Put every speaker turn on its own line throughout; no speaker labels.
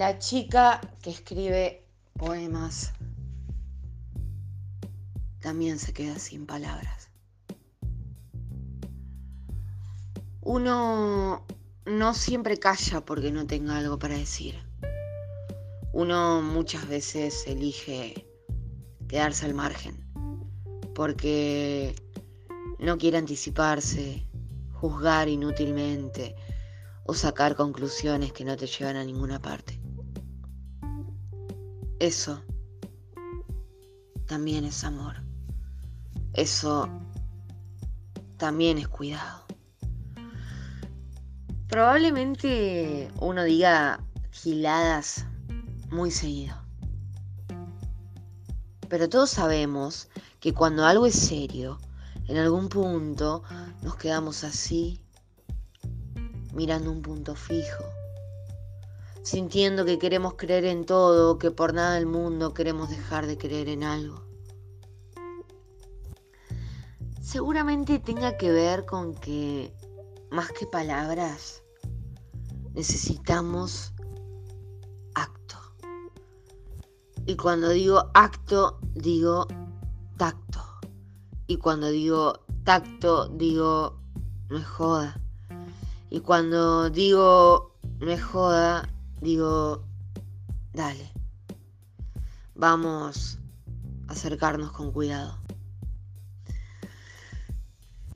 La chica que escribe poemas también se queda sin palabras. Uno no siempre calla porque no tenga algo para decir. Uno muchas veces elige quedarse al margen porque no quiere anticiparse, juzgar inútilmente o sacar conclusiones que no te llevan a ninguna parte. Eso también es amor. Eso también es cuidado. Probablemente uno diga giladas muy seguido. Pero todos sabemos que cuando algo es serio, en algún punto nos quedamos así, mirando un punto fijo, sintiendo que queremos creer en todo, que por nada del mundo queremos dejar de creer en algo. Seguramente tenga que ver con que, más que palabras, necesitamos acto. Y cuando digo acto, digo tacto. Y cuando digo tacto, digo no es joda. Y cuando digo no es joda, digo dale. Vamos a acercarnos con cuidado.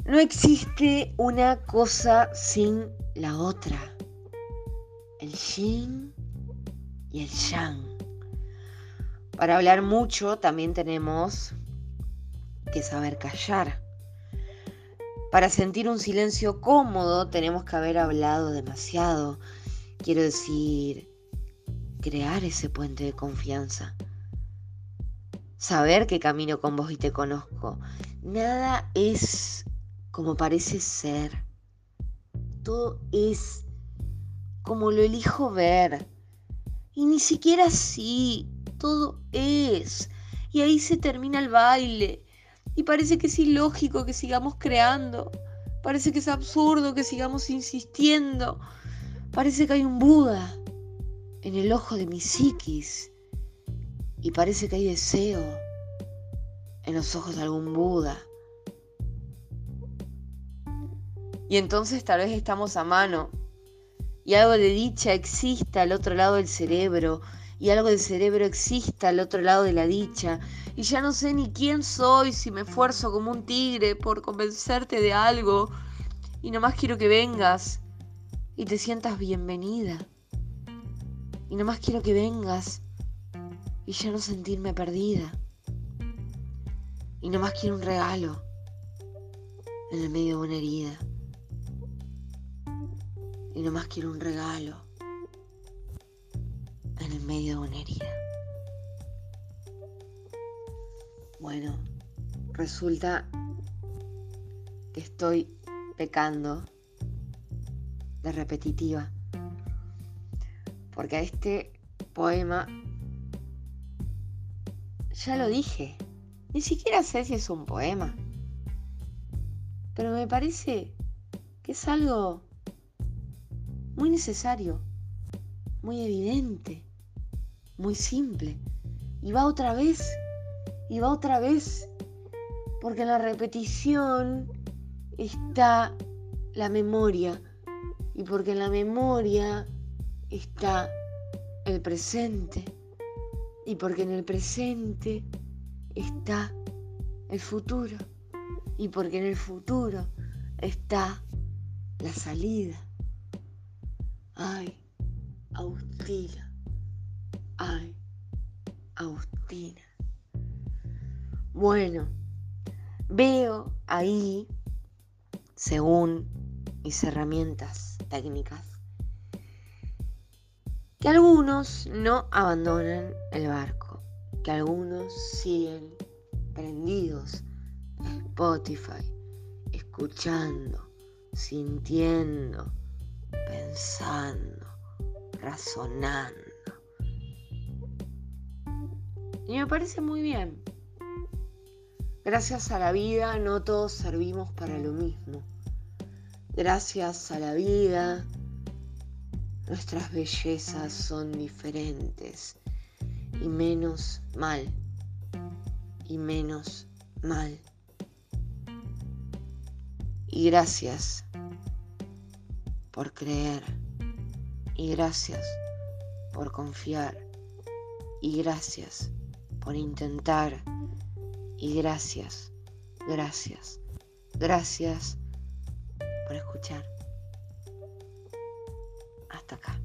No existe una cosa sin la otra. El yin y el yang. Para hablar mucho también tenemos que saber callar. Para sentir un silencio cómodo tenemos que haber hablado demasiado. Quiero decir, crear ese puente de confianza. Saber que camino con vos y te conozco. Nada es como parece ser. Todo es como lo elijo ver. Y ni siquiera así, todo es. Y ahí se termina el baile. Y parece que es ilógico que sigamos creando. Parece que es absurdo que sigamos insistiendo. Parece que hay un Buda en el ojo de mi psiquis. Y parece que hay deseo en los ojos de algún Buda. Y entonces tal vez estamos a mano. Y algo de dicha exista al otro lado del cerebro. Y algo del cerebro exista al otro lado de la dicha. Y ya no sé ni quién soy si me esfuerzo como un tigre por convencerte de algo. Y nomás quiero que vengas y te sientas bienvenida. Y nomás quiero que vengas y ya no sentirme perdida. Y nomás quiero un regalo en el medio de una herida y nomás quiero un regalo en el medio de una herida. Bueno, resulta que estoy pecando repetitiva, porque este poema ya lo dije, ni siquiera sé si es un poema, pero me parece que es algo muy necesario, muy evidente, muy simple. Y va otra vez, y va otra vez, porque en la repetición está la memoria, y porque en la memoria está el presente, y porque en el presente está el futuro, y porque en el futuro está la salida. Ay, Agustina. Ay, Agustina. Bueno, veo ahí, según mis herramientas técnicas, que algunos no abandonan el barco, que algunos siguen prendidos a Spotify, escuchando, sintiendo pensando, razonando. Y me parece muy bien. Gracias a la vida no todos servimos para lo mismo. Gracias a la vida Nuestras bellezas son diferentes y menos mal, y menos mal. Y gracias por creer, y gracias por confiar, y gracias por intentar, y gracias, gracias, gracias por escuchar. Hasta acá.